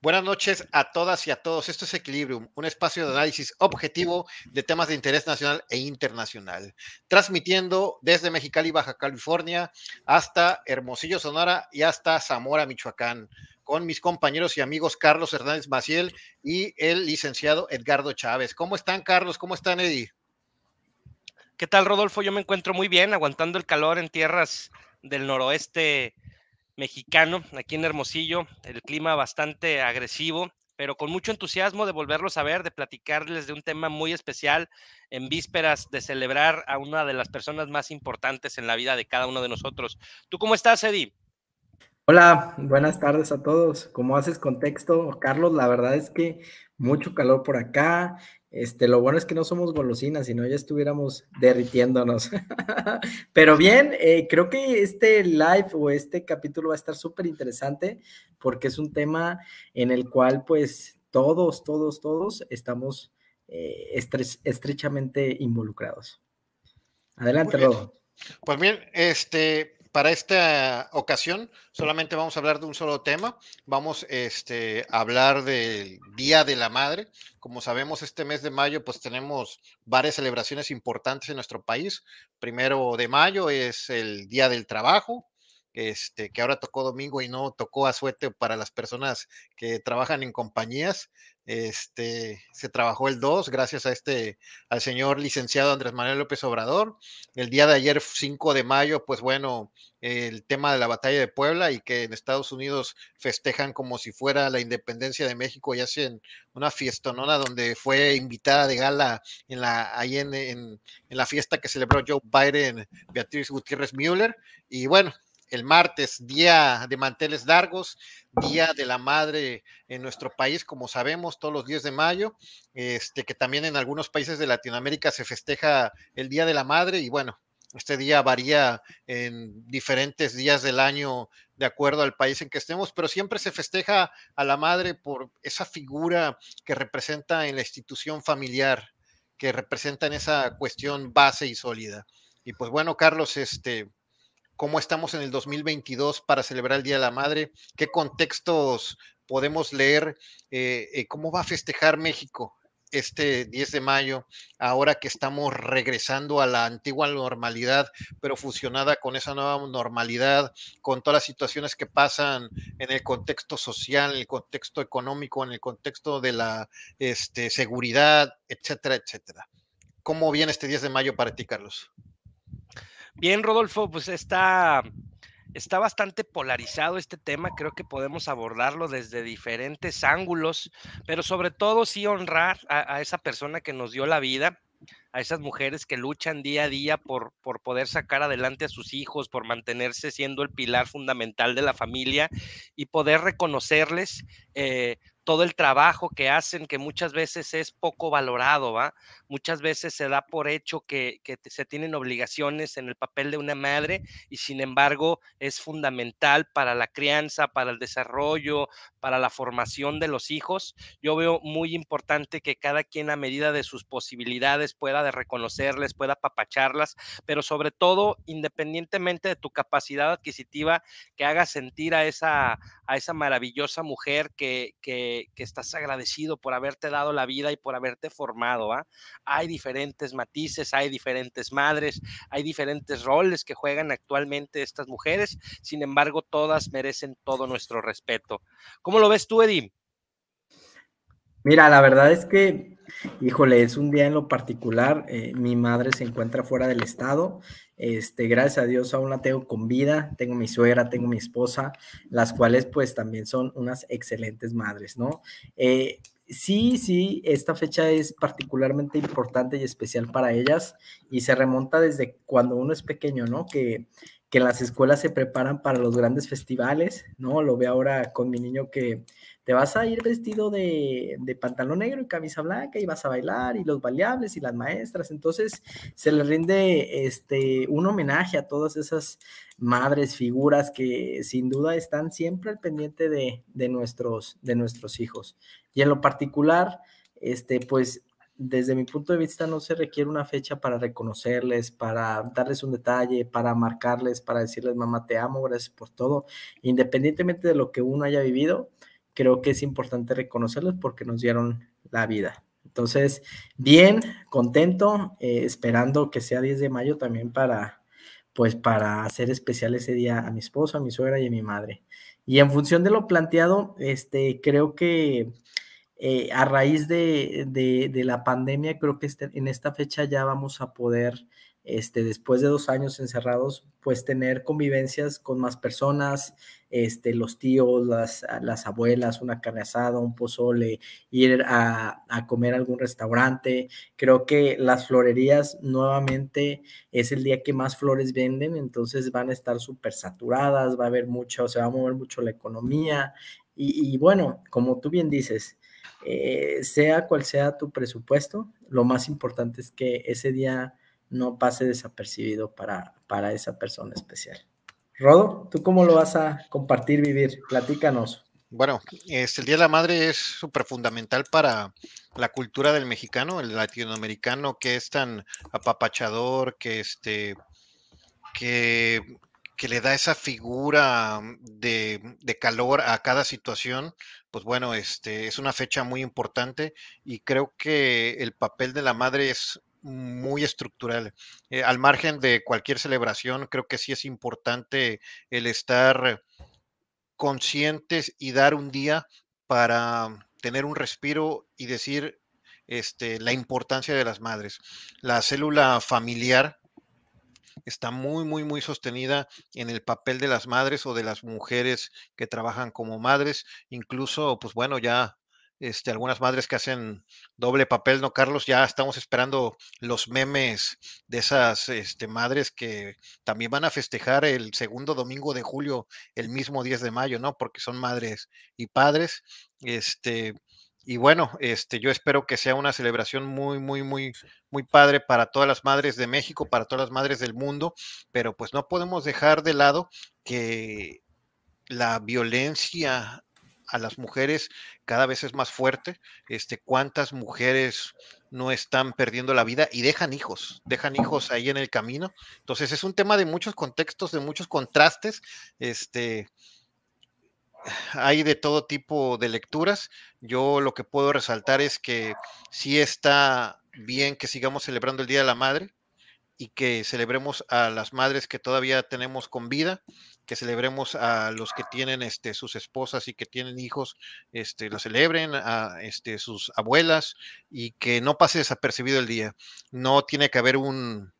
Buenas noches a todas y a todos. Esto es Equilibrium, un espacio de análisis objetivo de temas de interés nacional e internacional. Transmitiendo desde Mexicali, Baja California, hasta Hermosillo, Sonora y hasta Zamora, Michoacán, con mis compañeros y amigos Carlos Hernández Maciel y el licenciado Edgardo Chávez. ¿Cómo están, Carlos? ¿Cómo están, Eddie? ¿Qué tal, Rodolfo? Yo me encuentro muy bien, aguantando el calor en tierras del noroeste mexicano aquí en Hermosillo, el clima bastante agresivo, pero con mucho entusiasmo de volverlos a ver, de platicarles de un tema muy especial en vísperas de celebrar a una de las personas más importantes en la vida de cada uno de nosotros. ¿Tú cómo estás, Eddie? Hola, buenas tardes a todos. ¿Cómo haces contexto, Carlos? La verdad es que mucho calor por acá. Este, lo bueno es que no somos golosinas, sino ya estuviéramos derritiéndonos. Pero bien, eh, creo que este live o este capítulo va a estar súper interesante porque es un tema en el cual pues todos, todos, todos estamos eh, estrechamente involucrados. Adelante, Rodo. Pues bien, este, para esta ocasión solamente vamos a hablar de un solo tema. Vamos este, a hablar del Día de la Madre. Como sabemos, este mes de mayo pues tenemos varias celebraciones importantes en nuestro país. Primero de mayo es el Día del Trabajo, este, que ahora tocó domingo y no tocó a suerte para las personas que trabajan en compañías. Este, se trabajó el 2 gracias a este, al señor licenciado Andrés Manuel López Obrador. El día de ayer, 5 de mayo, pues bueno, el tema de la batalla de Puebla y que en Estados Unidos festejan como si fuera la independencia de México y hacen una fiestonona donde fue invitada de gala en la, ahí en, en la fiesta que celebró Joe Biden, Beatriz Gutiérrez Müller. Y bueno, el martes, día de manteles largos, día de la madre en nuestro país, como sabemos, todos los días de mayo, este, que también en algunos países de Latinoamérica se festeja el Día de la Madre y bueno, este día varía en diferentes días del año de acuerdo al país en que estemos, pero siempre se festeja a la madre por esa figura que representa en la institución familiar, que representa en esa cuestión base y sólida. Y pues bueno, Carlos, este, cómo estamos en el 2022 para celebrar el Día de la Madre, qué contextos podemos leer, eh, eh, cómo va a festejar México este 10 de mayo, ahora que estamos regresando a la antigua normalidad, pero fusionada con esa nueva normalidad, con todas las situaciones que pasan en el contexto social, en el contexto económico, en el contexto de la este, seguridad, etcétera, etcétera. ¿Cómo viene este 10 de mayo para ti, Carlos? Bien, Rodolfo, pues está, está bastante polarizado este tema. Creo que podemos abordarlo desde diferentes ángulos, pero sobre todo sí honrar a, esa persona que nos dio la vida, a esas mujeres que luchan día a día por, por poder sacar adelante a sus hijos, por mantenerse siendo el pilar fundamental de la familia y poder reconocerles eh, todo el trabajo que hacen, que muchas veces es poco valorado, ¿va? Muchas veces se da por hecho que, se tienen obligaciones en el papel de una madre y sin embargo es fundamental para la crianza, para el desarrollo, para la formación de los hijos. Yo veo muy importante que cada quien a medida de sus posibilidades pueda de reconocerles, pueda apapacharlas, pero sobre todo, independientemente de tu capacidad adquisitiva, que haga sentir a esa, a esa maravillosa mujer que que, estás agradecido por haberte dado la vida y por haberte formado. ¿ah? Hay diferentes matices, hay diferentes madres, hay diferentes roles que juegan actualmente estas mujeres, sin embargo, todas merecen todo nuestro respeto. ¿Cómo lo ves tú, Eddie? Mira, la verdad es que, híjole, es un día en lo particular. Eh, mi madre se encuentra fuera del estado. Este, gracias a Dios aún la tengo con vida. Tengo mi suegra, tengo mi esposa, las cuales pues también son unas excelentes madres, ¿no? Eh, sí, sí, esta fecha es particularmente importante y especial para ellas y se remonta desde cuando uno es pequeño, ¿no? Que que las escuelas se preparan para los grandes festivales, ¿no? Lo veo ahora con mi niño que te vas a ir vestido de, pantalón negro y camisa blanca y vas a bailar y los baleables y las maestras. Entonces se le rinde este, un homenaje a todas esas madres, figuras que sin duda están siempre al pendiente de, de nuestros, de nuestros hijos. Y en lo particular, este, pues desde mi punto de vista no se requiere una fecha para reconocerles, para darles un detalle, para marcarles, para decirles, mamá, te amo, gracias por todo, independientemente de lo que uno haya vivido creo que es importante reconocerlos porque nos dieron la vida. Entonces, bien, contento, eh, esperando que sea 10 de mayo también para, pues, para hacer especial ese día a mi esposa, a mi suegra y a mi madre. Y en función de lo planteado, este, creo que eh, a raíz de, de, la pandemia, creo que este, en esta fecha ya vamos a poder este, después de dos años encerrados, pues tener convivencias con más personas, este, los tíos, las, las abuelas, una carne asada, un pozole, ir a, comer a algún restaurante. Creo que las florerías nuevamente es el día que más flores venden, entonces van a estar súper saturadas, va a haber mucho, se va a mover mucho la economía. Y, y bueno, como tú bien dices, eh, sea cual sea tu presupuesto, lo más importante es que ese día no pase desapercibido para, para esa persona especial. Rodo, ¿tú cómo lo vas a compartir, vivir? Platícanos. Bueno, este, el Día de la Madre es súper fundamental para la cultura del mexicano, el latinoamericano, que es tan apapachador, que, este, que, que le da esa figura de, de, calor a cada situación. Pues bueno, este, es una fecha muy importante y creo que el papel de la madre es muy estructural. Eh, al margen de cualquier celebración, creo que sí es importante el estar conscientes y dar un día para tener un respiro y decir este, la importancia de las madres. La célula familiar está muy, muy, muy sostenida en el papel de las madres o de las mujeres que trabajan como madres. Incluso, pues bueno, ya este, algunas madres que hacen doble papel, ¿no, Carlos? Ya estamos esperando los memes de esas este, madres que también van a festejar el segundo domingo de julio, el mismo 10 de mayo, ¿no? Porque son madres y padres. Este, y bueno, este, yo espero que sea una celebración muy, muy, muy, muy padre para todas las madres de México, para todas las madres del mundo, pero pues no podemos dejar de lado que la violencia a las mujeres cada vez es más fuerte. Este, cuántas mujeres no están perdiendo la vida y dejan hijos, dejan hijos ahí en el camino. Entonces es un tema de muchos contextos, de muchos contrastes. Este, hay de todo tipo de lecturas. Yo lo que puedo resaltar es que sí está bien que sigamos celebrando el Día de la Madre y que celebremos a las madres que todavía tenemos con vida, que celebremos a los que tienen este, sus esposas y que tienen hijos, este, lo celebren, a este, sus abuelas y que no pase desapercibido el día. No tiene que haber un,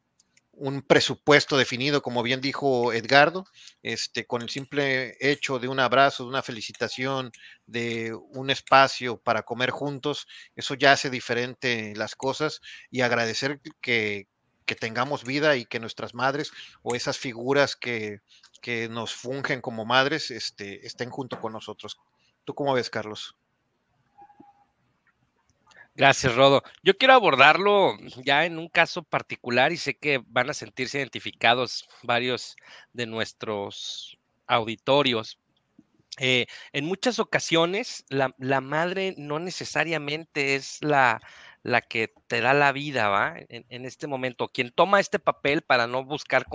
un presupuesto definido, como bien dijo Edgardo, este, con el simple hecho de un abrazo, de una felicitación, de un espacio para comer juntos, eso ya hace diferente las cosas y agradecer que, que tengamos vida y que nuestras madres o esas figuras que, que nos fungen como madres este, estén junto con nosotros. ¿Tú cómo ves, Carlos? Gracias, Rodo. Yo quiero abordarlo ya en un caso particular y sé que van a sentirse identificados varios de nuestros auditorios. Eh, en muchas ocasiones, la, la, madre no necesariamente es la, la que te da la vida, ¿va? En, este momento, quien toma este papel para no buscar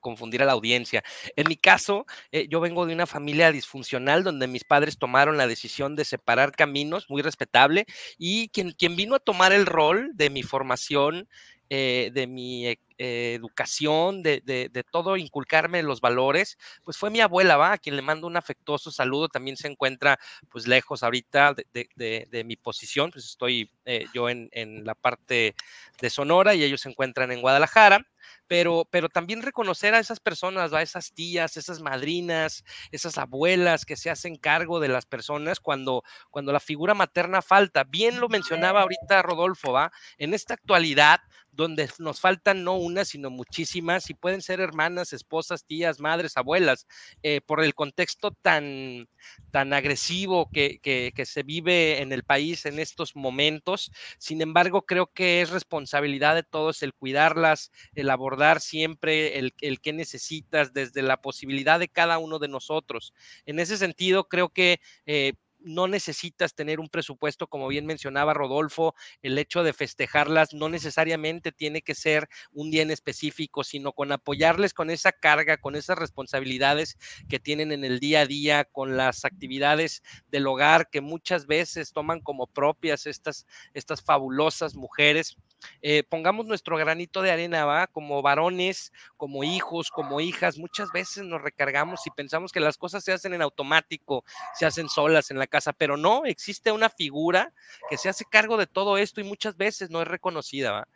confundir a la audiencia. En mi caso, eh, yo vengo de una familia disfuncional donde mis padres tomaron la decisión de separar caminos, muy respetable, y quien, quien vino a tomar el rol de mi formación eh, de mi eh, educación, de, de, todo, inculcarme los valores, pues fue mi abuela, ¿va? A quien le mando un afectuoso saludo, también se encuentra pues lejos ahorita de, de mi posición, pues estoy eh, yo en, en, la parte de Sonora y ellos se encuentran en Guadalajara. Pero, pero también reconocer a esas personas, a esas tías, esas madrinas, esas abuelas que se hacen cargo de las personas cuando, cuando la figura materna falta. Bien lo mencionaba ahorita Rodolfo, ¿va? En esta actualidad, donde nos faltan no una, sino muchísimas, y pueden ser hermanas, esposas, tías, madres, abuelas, eh, por el contexto tan, tan agresivo que, que, se vive en el país en estos momentos. Sin embargo, creo que es responsabilidad de todos el cuidarlas, el abordar siempre el, el que necesitas desde la posibilidad de cada uno de nosotros. En ese sentido, creo que... Eh, no necesitas tener un presupuesto, como bien mencionaba Rodolfo, el hecho de festejarlas no necesariamente tiene que ser un día en específico, sino con apoyarles con esa carga, con esas responsabilidades que tienen en el día a día, con las actividades del hogar que muchas veces toman como propias estas, estas fabulosas mujeres. Eh, pongamos nuestro granito de arena, ¿va? Como varones, como hijos, como hijas, muchas veces nos recargamos y pensamos que las cosas se hacen en automático, se hacen solas en la casa, pero no, existe una figura que se hace cargo de todo esto y muchas veces no es reconocida, ¿va?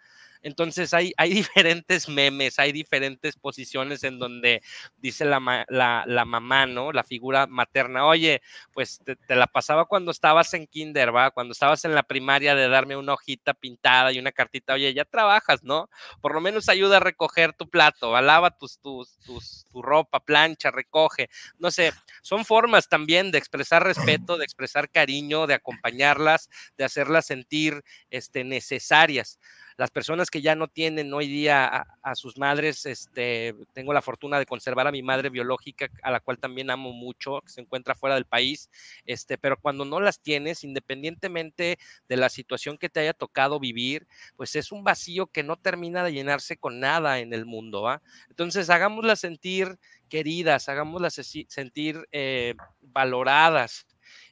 Entonces hay, diferentes memes, hay diferentes posiciones en donde dice la, mamá, ¿no? La figura materna, oye, pues te, la pasaba cuando estabas en kinder, ¿va? Cuando estabas en la primaria de darme una hojita pintada y una cartita, oye, ya trabajas, ¿no? Por lo menos ayuda a recoger tu plato, alaba tus, tus, tus, tu ropa, plancha, recoge, no sé, son formas también de expresar respeto, de expresar cariño, de acompañarlas, de hacerlas sentir este, necesarias las personas que ya no tienen hoy día a, sus madres, este, tengo la fortuna de conservar a mi madre biológica, a la cual también amo mucho, que se encuentra fuera del país, este, pero cuando no las tienes, independientemente de la situación que te haya tocado vivir, pues es un vacío que no termina de llenarse con nada en el mundo, ¿va? Entonces, hagámoslas sentir queridas, hagámoslas sentir eh, valoradas,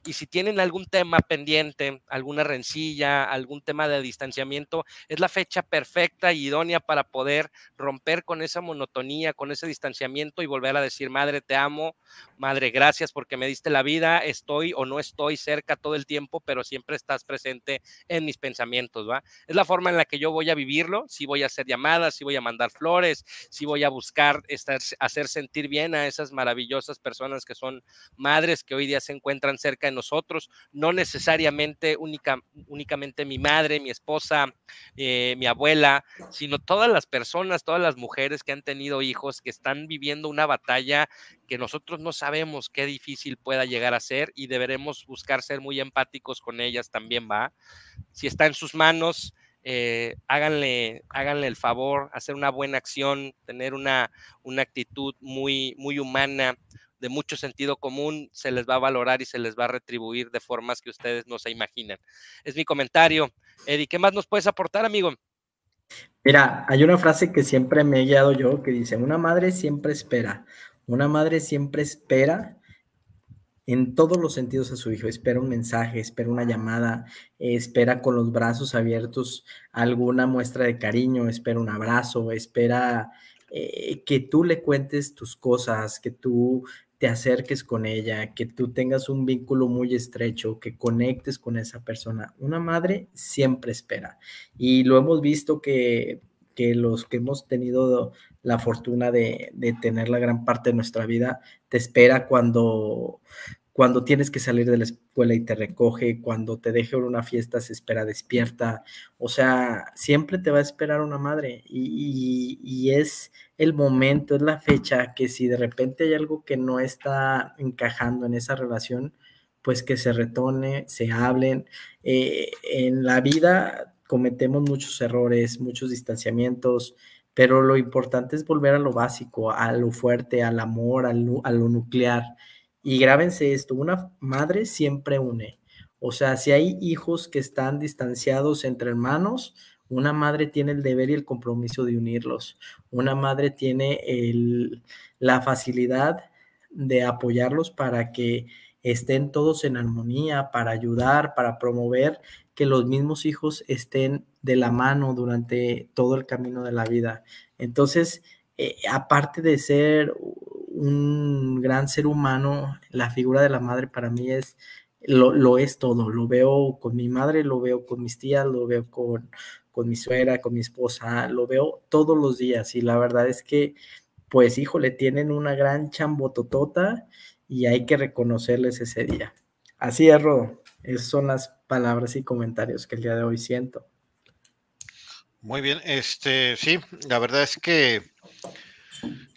y si tienen algún tema pendiente, alguna rencilla, algún tema de distanciamiento, es la fecha perfecta y idónea para poder romper con esa monotonía, con ese distanciamiento y volver a decir, madre, te amo, madre, gracias porque me diste la vida, estoy o no estoy cerca todo el tiempo, pero siempre estás presente en mis pensamientos, ¿va? Es la forma en la que yo voy a vivirlo, si voy a hacer llamadas, si voy a mandar flores, si voy a buscar estar, hacer sentir bien a esas maravillosas personas que son madres que hoy día se encuentran cerca nosotros, no necesariamente única, únicamente mi madre, mi esposa, eh, mi abuela, sino todas las personas, todas las mujeres que han tenido hijos, que están viviendo una batalla que nosotros no sabemos qué difícil pueda llegar a ser y deberemos buscar ser muy empáticos con ellas también, ¿va? Si está en sus manos, eh, háganle, háganle el favor, hacer una buena acción, tener una, una actitud muy, muy humana, de mucho sentido común, se les va a valorar y se les va a retribuir de formas que ustedes no se imaginan. Es mi comentario. Eddie, ¿qué más nos puedes aportar, amigo? Mira, hay una frase que siempre me he guiado yo que dice, una madre siempre espera, una madre siempre espera en todos los sentidos a su hijo, espera un mensaje, espera una llamada, espera con los brazos abiertos alguna muestra de cariño, espera un abrazo, espera eh, que tú le cuentes tus cosas, que tú te acerques con ella, que tú tengas un vínculo muy estrecho, que conectes con esa persona. Una madre siempre espera. Y lo hemos visto que, que los que hemos tenido la fortuna de, de, tener la gran parte de nuestra vida, te espera cuando, cuando tienes que salir de la escuela y te recoge, cuando te deje en una fiesta se espera despierta, o sea, siempre te va a esperar una madre y, es el momento, es la fecha que si de repente hay algo que no está encajando en esa relación, pues que se retone, se hablen. Eh, en la vida cometemos muchos errores, muchos distanciamientos, pero lo importante es volver a lo básico, a lo fuerte, al amor, a lo nuclear. Y grábense esto, una madre siempre une. O sea, si hay hijos que están distanciados entre hermanos, una madre tiene el deber y el compromiso de unirlos. Una madre tiene la facilidad de apoyarlos para que estén todos en armonía, para ayudar, para promover que los mismos hijos estén de la mano durante todo el camino de la vida. Entonces, eh, aparte de ser un gran ser humano, la figura de la madre para mí es, lo, es todo, lo veo con mi madre, lo veo con mis tías, lo veo con, con mi suegra, con mi esposa, lo veo todos los días y la verdad es que, pues híjole, tienen una gran chambototota y hay que reconocerles ese día. Así es, Rodo. Esas son las palabras y comentarios que el día de hoy siento. Muy bien, este, sí, la verdad es que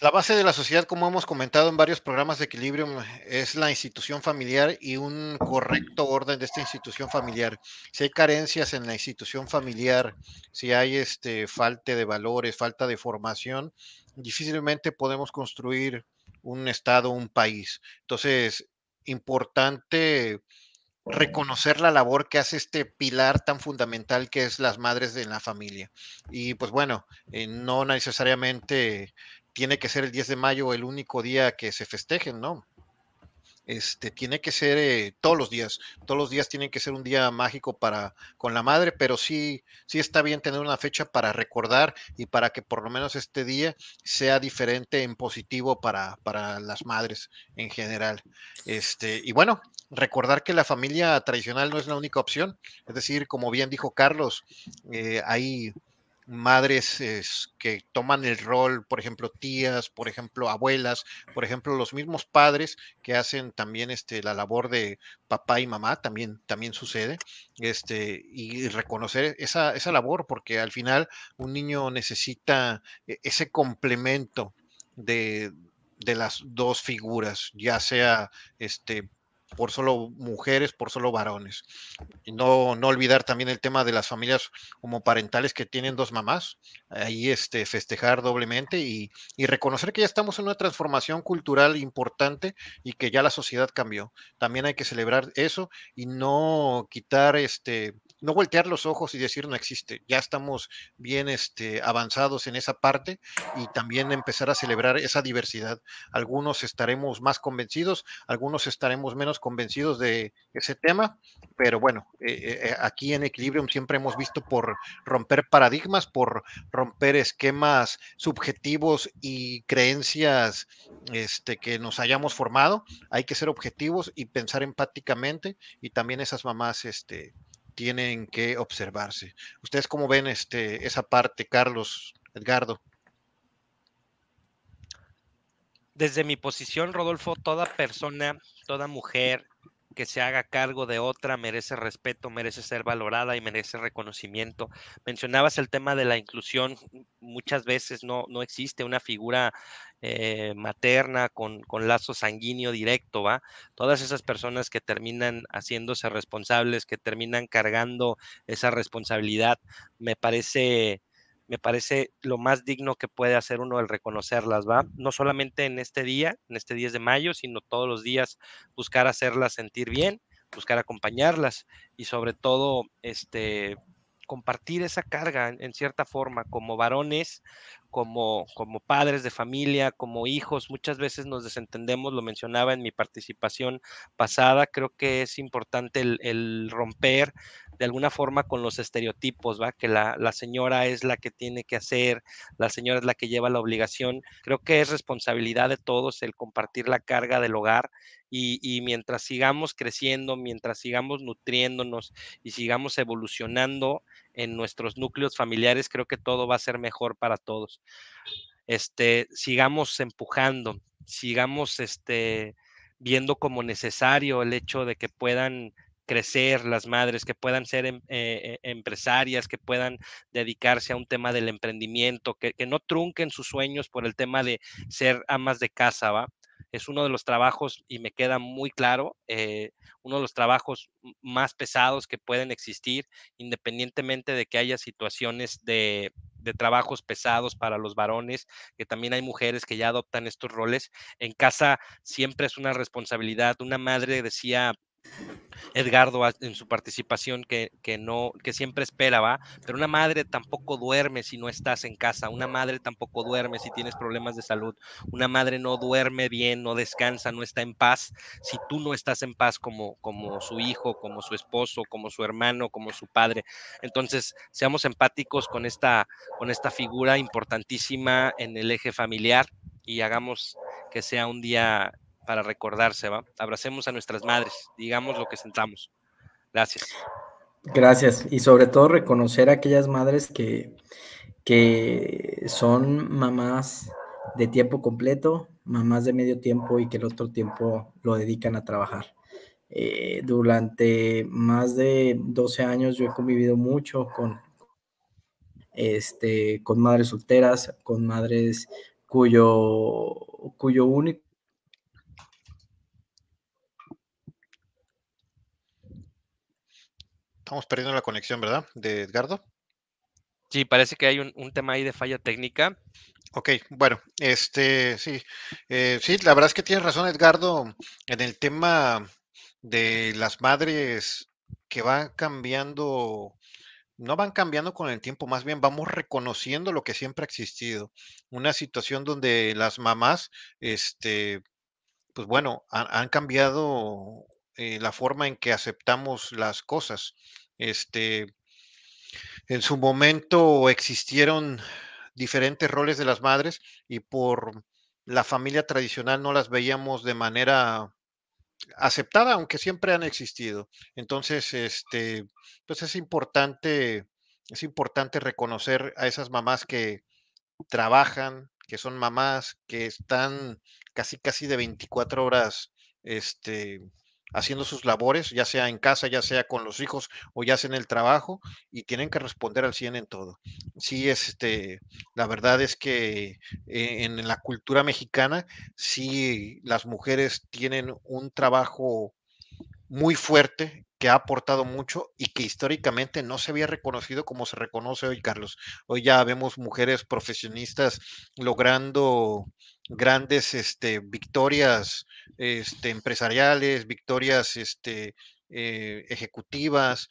la base de la sociedad, como hemos comentado en varios programas de equilibrio, es la institución familiar y un correcto orden de esta institución familiar. Si hay carencias en la institución familiar, si hay este, falta de valores, falta de formación, difícilmente podemos construir un estado, un país. Entonces, importante reconocer la labor que hace este pilar tan fundamental que es las madres de la familia. Y pues bueno, eh, no necesariamente tiene que ser el 10 de mayo el único día que se festejen, ¿no? Este, tiene que ser eh, todos los días, todos los días tienen que ser un día mágico para con la madre, pero sí, sí está bien tener una fecha para recordar y para que por lo menos este día sea diferente en positivo para, para las madres en general. Este, y bueno, recordar que la familia tradicional no es la única opción, es decir, como bien dijo Carlos, eh, hay madres que toman el rol, por ejemplo, tías, por ejemplo, abuelas, por ejemplo, los mismos padres que hacen también este, la labor de papá y mamá, también, también sucede, este, y reconocer esa, esa labor, porque al final un niño necesita e, ese complemento de, de las dos figuras, ya sea este por solo mujeres, por solo varones. No, no olvidar también el tema de las familias homoparentales que tienen dos mamás, ahí este, festejar doblemente y, y, reconocer que ya estamos en una transformación cultural importante y que ya la sociedad cambió. También hay que celebrar eso y no quitar este no voltear los ojos y decir no existe. Ya estamos bien este, avanzados en esa parte y también empezar a celebrar esa diversidad. Algunos estaremos más convencidos, algunos estaremos menos convencidos de ese tema, pero bueno, eh, eh, aquí en Equilibrium siempre hemos visto por romper paradigmas, por romper esquemas subjetivos y creencias este, que nos hayamos formado. Hay que ser objetivos y pensar empáticamente y también esas mamás este, tienen que observarse. ¿Ustedes cómo ven este, esa parte, Carlos, Edgardo? Desde mi posición, Rodolfo, toda persona, toda mujer que se haga cargo de otra merece respeto, merece ser valorada y merece reconocimiento. Mencionabas el tema de la inclusión. Muchas veces no, no existe una figura eh, materna con, con, lazo sanguíneo directo, ¿va? Todas esas personas que terminan haciéndose responsables, que terminan cargando esa responsabilidad, me parece me parece lo más digno que puede hacer uno el reconocerlas, ¿va? No solamente en este día, en este 10 de mayo, sino todos los días buscar hacerlas sentir bien, buscar acompañarlas y sobre todo, este, compartir esa carga en, cierta forma como varones, como, como padres de familia, como hijos. Muchas veces nos desentendemos, lo mencionaba en mi participación pasada, creo que es importante el, romper de alguna forma con los estereotipos, ¿va? Que la, la, señora es la que tiene que hacer, la señora es la que lleva la obligación. Creo que es responsabilidad de todos el compartir la carga del hogar y, y mientras sigamos creciendo, mientras sigamos nutriéndonos y sigamos evolucionando en nuestros núcleos familiares, creo que todo va a ser mejor para todos. Este, sigamos empujando, sigamos este, viendo como necesario el hecho de que puedan crecer las madres, que puedan ser em, eh, eh, empresarias, que puedan dedicarse a un tema del emprendimiento, que, que, no trunquen sus sueños por el tema de ser amas de casa, ¿va? Es uno de los trabajos, y me queda muy claro, eh, uno de los trabajos más pesados que pueden existir, independientemente de que haya situaciones de, de trabajos pesados para los varones, que también hay mujeres que ya adoptan estos roles. En casa siempre es una responsabilidad. Una madre decía Edgardo en su participación que, que, no, que siempre espera, ¿va? Pero una madre tampoco duerme si no estás en casa, una madre tampoco duerme si tienes problemas de salud, una madre no duerme bien, no descansa, no está en paz si tú no estás en paz como, como su hijo, como su esposo, como su hermano, como su padre. Entonces, seamos empáticos con esta, con esta figura importantísima en el eje familiar y hagamos que sea un día para recordarse, ¿va? Abracemos a nuestras madres, digamos lo que sentamos. Gracias. Gracias. Y sobre todo reconocer a aquellas madres que, que son mamás de tiempo completo, mamás de medio tiempo y que el otro tiempo lo dedican a trabajar. Eh, durante más de 12 años yo he convivido mucho con, este, con madres solteras, con madres cuyo, cuyo único Estamos perdiendo la conexión, ¿verdad? De Edgardo. Sí, parece que hay un, un tema ahí de falla técnica. Ok, bueno, este, sí, eh, sí, la verdad es que tienes razón, Edgardo, en el tema de las madres que van cambiando, no van cambiando con el tiempo, más bien vamos reconociendo lo que siempre ha existido. Una situación donde las mamás, este, pues bueno, han, cambiado eh, la forma en que aceptamos las cosas. Este, en su momento existieron diferentes roles de las madres y por la familia tradicional no las veíamos de manera aceptada, aunque siempre han existido. Entonces, este, pues es importante, es importante reconocer a esas mamás que trabajan, que son mamás, que están casi casi de 24 horas, este, haciendo sus labores, ya sea en casa, ya sea con los hijos o ya sea en el trabajo, y tienen que responder al 100 en todo. Sí, este, la verdad es que eh, en la cultura mexicana, sí, las mujeres tienen un trabajo muy fuerte que ha aportado mucho y que históricamente no se había reconocido como se reconoce hoy, Carlos. Hoy ya vemos mujeres profesionistas logrando grandes este, victorias este, empresariales, victorias este, eh, ejecutivas,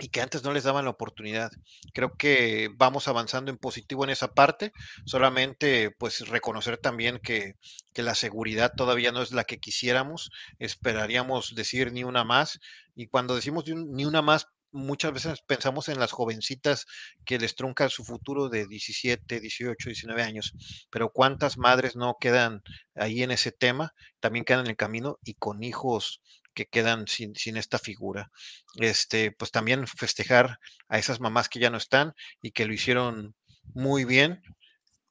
y que antes no les daban la oportunidad. Creo que vamos avanzando en positivo en esa parte, solamente pues reconocer también que, que, la seguridad todavía no es la que quisiéramos, esperaríamos decir ni una más, y cuando decimos ni una más, muchas veces pensamos en las jovencitas que les truncan su futuro de 17, 18, 19 años, pero cuántas madres no quedan ahí en ese tema, también quedan en el camino y con hijos que quedan sin, sin, esta figura. Este, pues también festejar a esas mamás que ya no están y que lo hicieron muy bien,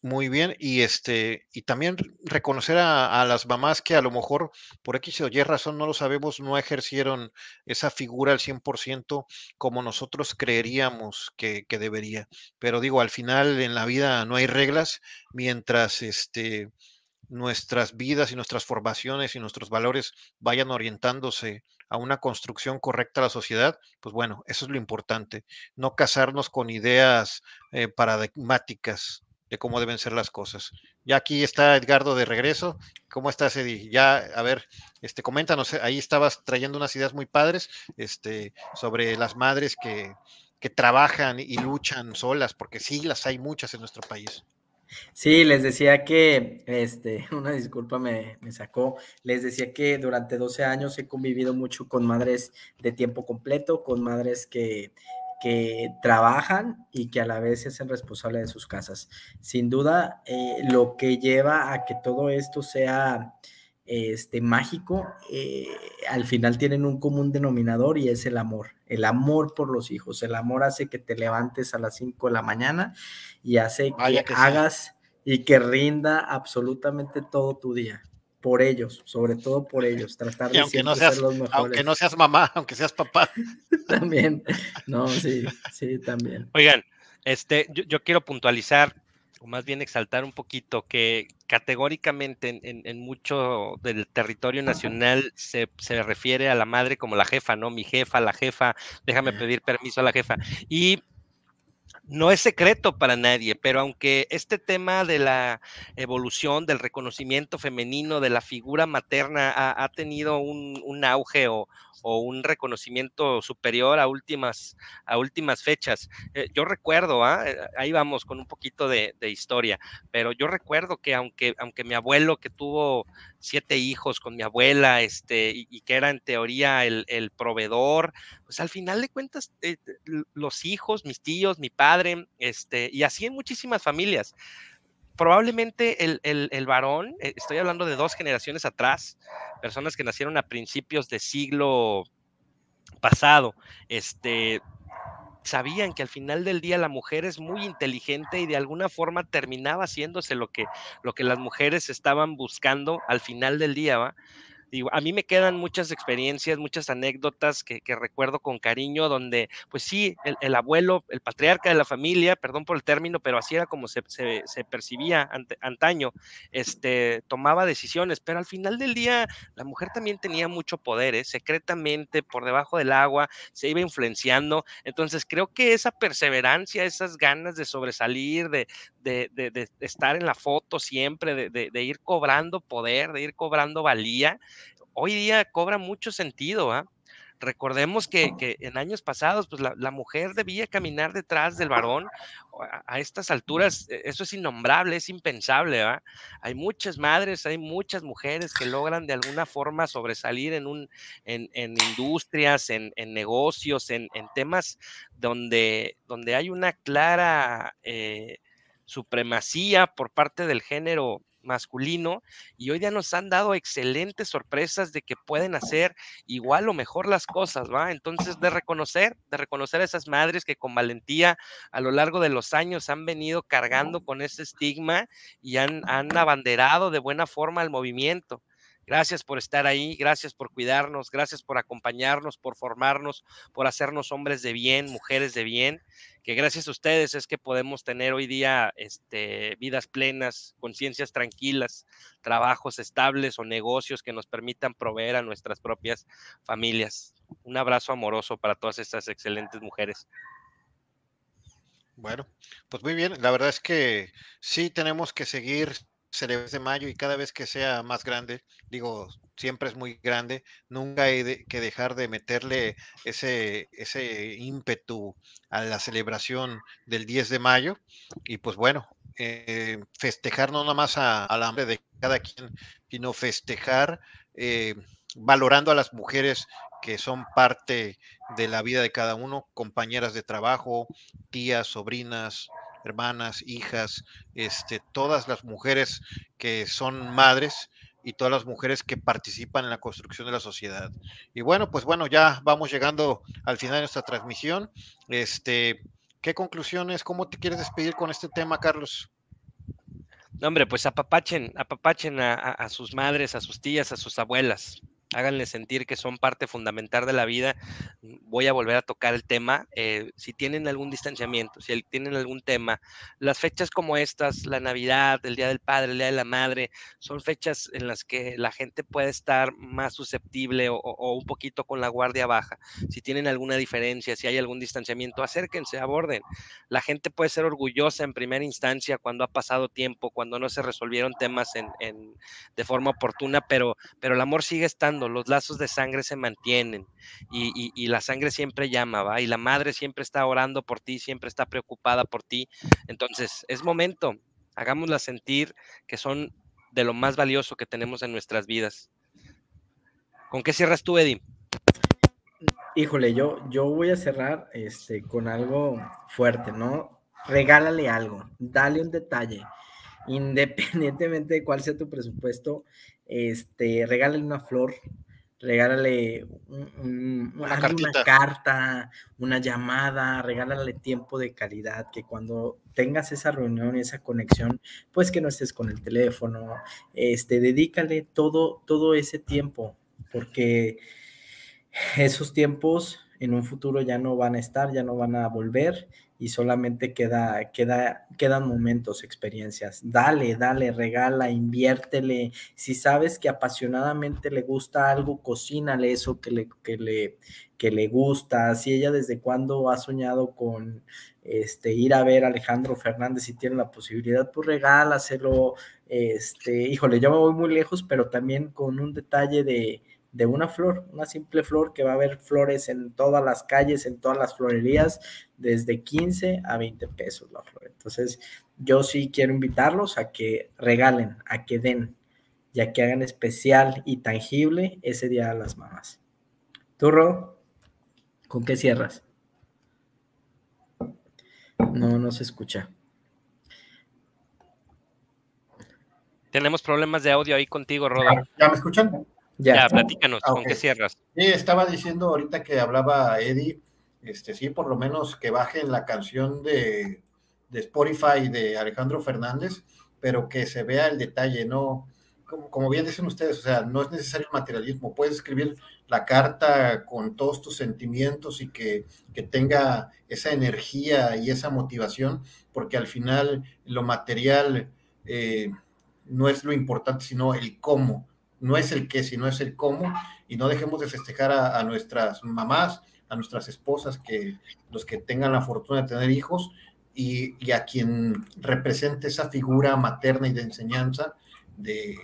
muy bien. Y este, y también reconocer a, las mamás que a lo mejor por X o Y razón no lo sabemos, no ejercieron esa figura al 100% como nosotros creeríamos que, que debería. Pero digo, al final en la vida no hay reglas mientras este nuestras vidas y nuestras formaciones y nuestros valores vayan orientándose a una construcción correcta de la sociedad, pues bueno, eso es lo importante, no casarnos con ideas eh, paradigmáticas de cómo deben ser las cosas. Ya aquí está Edgardo de regreso. ¿Cómo estás, Eddie? Ya, a ver, este, coméntanos, ahí estabas trayendo unas ideas muy padres este, sobre las madres que, que trabajan y luchan solas, porque sí, las hay muchas en nuestro país. Sí, les decía que, este, una disculpa me, me, sacó, les decía que durante 12 años he convivido mucho con madres de tiempo completo, con madres que, que trabajan y que a la vez se hacen responsables de sus casas. Sin duda, eh, lo que lleva a que todo esto sea este, mágico, eh, al final tienen un común denominador y es el amor, el amor por los hijos. El amor hace que te levantes a las 5 de la mañana y hace que, hagas y que rinda absolutamente todo tu día. Por ellos, sobre todo por ellos, tratar de aunque no seas, ser los mejores. Aunque no seas mamá, aunque seas papá. también, no, sí, sí, también. Oigan, este, yo, yo quiero puntualizar o más bien exaltar un poquito que categóricamente en, mucho del territorio nacional se, se, refiere a la madre como la jefa, ¿no? Mi jefa, la jefa, déjame pedir permiso a la jefa. Y no es secreto para nadie, pero aunque este tema de la evolución, del reconocimiento femenino, de la figura materna ha, tenido un, auge o, un reconocimiento superior a últimas, a últimas fechas. Eh, yo recuerdo, ¿ah? eh, ahí vamos con un poquito de, historia, pero yo recuerdo que aunque, aunque mi abuelo que tuvo siete hijos con mi abuela, este, y, que era en teoría el, proveedor, pues al final de cuentas, eh, los hijos, mis tíos, mi padre, este, y así en muchísimas familias probablemente el, el, varón, estoy hablando de dos generaciones atrás, personas que nacieron a principios de siglo pasado, este, sabían que al final del día la mujer es muy inteligente y de alguna forma terminaba haciéndose lo que, lo que las mujeres estaban buscando al final del día, ¿va? A mí me quedan muchas experiencias, muchas anécdotas que, recuerdo con cariño, donde, pues sí, el, abuelo, el patriarca de la familia, perdón por el término, pero así era como se, percibía antaño, este, tomaba decisiones, pero al final del día la mujer también tenía mucho poder, ¿eh? secretamente, por debajo del agua, se iba influenciando. Entonces, creo que esa perseverancia, esas ganas de sobresalir, de, de estar en la foto siempre, de ir cobrando poder, de ir cobrando valía, hoy día cobra mucho sentido, ¿ah? Recordemos que, en años pasados, pues la, mujer debía caminar detrás del varón. A, estas alturas, e, eso es innombrable, es impensable. Hay muchas madres, hay muchas mujeres que logran de alguna forma sobresalir en, industrias, en, negocios, en, temas donde, donde hay una clara eh, supremacía por parte del género masculino y hoy ya nos han dado excelentes sorpresas de que pueden hacer igual o mejor las cosas, ¿va? Entonces, de reconocer, de reconocer a esas madres que con valentía a lo largo de los años han venido cargando con ese estigma y han, han abanderado de buena forma el movimiento. Gracias por estar ahí, gracias por cuidarnos, gracias por acompañarnos, por formarnos, por hacernos hombres de bien, mujeres de bien, que gracias a ustedes es que podemos tener hoy día este, vidas plenas, conciencias tranquilas, trabajos estables o negocios que nos permitan proveer a nuestras propias familias. Un abrazo amoroso para todas estas excelentes mujeres. Bueno, pues muy bien, la verdad es que sí tenemos que seguir celebres de mayo y cada vez que sea más grande, digo, siempre es muy grande, nunca hay que dejar de meterle ese, ese ímpetu a la celebración del 10 de mayo. Y pues bueno, eh, festejar no nada más al hambre de cada quien, sino festejar eh, valorando a las mujeres que son parte de la vida de cada uno, compañeras de trabajo, tías, sobrinas, hermanas, hijas, este, todas las mujeres que son madres y todas las mujeres que participan en la construcción de la sociedad. Y bueno, pues bueno, ya vamos llegando al final de nuestra transmisión. Este, ¿qué conclusiones? ¿Cómo te quieres despedir con este tema, Carlos? hombre, pues apapachen, apapachen a sus madres, a sus tías, a sus abuelas háganle sentir que son parte fundamental de la vida. Voy a volver a tocar el tema. Eh, si tienen algún distanciamiento, si tienen algún tema, las fechas como estas, la Navidad, el Día del Padre, el Día de la Madre, son fechas en las que la gente puede estar más susceptible o, un poquito con la guardia baja. Si tienen alguna diferencia, si hay algún distanciamiento, acérquense, aborden. La gente puede ser orgullosa en primera instancia cuando ha pasado tiempo, cuando no se resolvieron temas de forma oportuna, pero, pero el amor sigue estando los lazos de sangre se mantienen y, la sangre siempre llama, ¿va? Y la madre siempre está orando por ti, siempre está preocupada por ti. Entonces, es momento, hagámosla sentir que son de lo más valioso que tenemos en nuestras vidas. ¿Con qué cierras tú, Eddie? Híjole, yo, yo voy a cerrar este, con algo fuerte, ¿no? Regálale algo, dale un detalle, independientemente de cuál sea tu presupuesto, este, regálale una flor, regálale una, carta, una llamada, regálale tiempo de calidad, que cuando tengas esa reunión y esa conexión, pues que no estés con el teléfono, este, dedícale todo, todo ese tiempo, porque esos tiempos en un futuro ya no van a estar, ya no van a volver y solamente queda, queda, quedan momentos, experiencias. Dale, dale, regala, inviértele. Si sabes que apasionadamente le gusta algo, cocínale eso que le, que le, que le gusta. Si ella desde cuándo ha soñado con este, ir a ver a Alejandro Fernández si tiene la posibilidad, pues regálaselo. Este, híjole, yo me voy muy lejos, pero también con un detalle de de una flor, una simple flor que va a haber flores en todas las calles, en todas las florerías, desde 15 a 20 pesos la flor. Entonces, yo sí quiero invitarlos a que regalen, a que den, ya que hagan especial y tangible ese Día de las Mamás. ¿Tú, Ro? ¿Con qué cierras? No, no se escucha. Tenemos problemas de audio ahí contigo, Roda. ¿Ya me escuchan? Ya, platícanos, ¿con qué cierras? Sí, estaba diciendo ahorita que hablaba Eddie, este, sí, por lo menos que bajen la canción de, de Spotify de Alejandro Fernández, pero que se vea el detalle, no, como, bien dicen ustedes, o sea, no es necesario el materialismo, puedes escribir la carta con todos tus sentimientos y que, que tenga esa energía y esa motivación, porque al final lo material eh, no es lo importante, sino el cómo no es el qué, sino es el cómo, y no dejemos de festejar a, nuestras mamás, a nuestras esposas, que los que tengan la fortuna de tener hijos, y, a quien represente esa figura materna y de enseñanza de,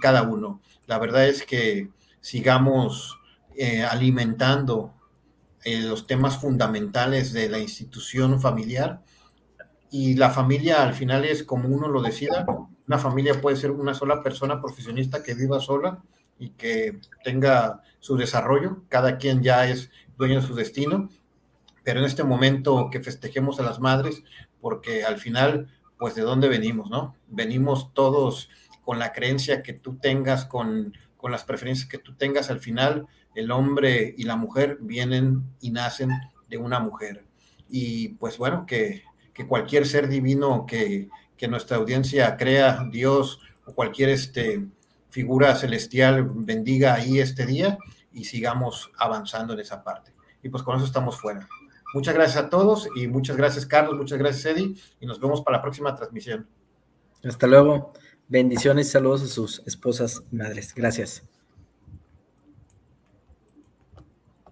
cada uno. La verdad es que sigamos eh, alimentando eh, los temas fundamentales de la institución familiar y la familia al final es como uno lo decida. Una familia puede ser una sola persona profesionista que viva sola y que tenga su desarrollo. Cada quien ya es dueño de su destino. Pero en este momento que festejemos a las madres, porque al final, pues de dónde venimos, ¿no? Venimos todos con la creencia que tú tengas, con, con las preferencias que tú tengas al final, el hombre y la mujer vienen y nacen de una mujer. Y pues bueno, que, cualquier ser divino que, nuestra audiencia crea, Dios o cualquier este, figura celestial bendiga ahí este día y sigamos avanzando en esa parte. Y pues con eso estamos fuera. Muchas gracias a todos y muchas gracias Carlos, muchas gracias Eddie y nos vemos para la próxima transmisión. Hasta luego. Bendiciones y saludos a sus esposas y madres. Gracias.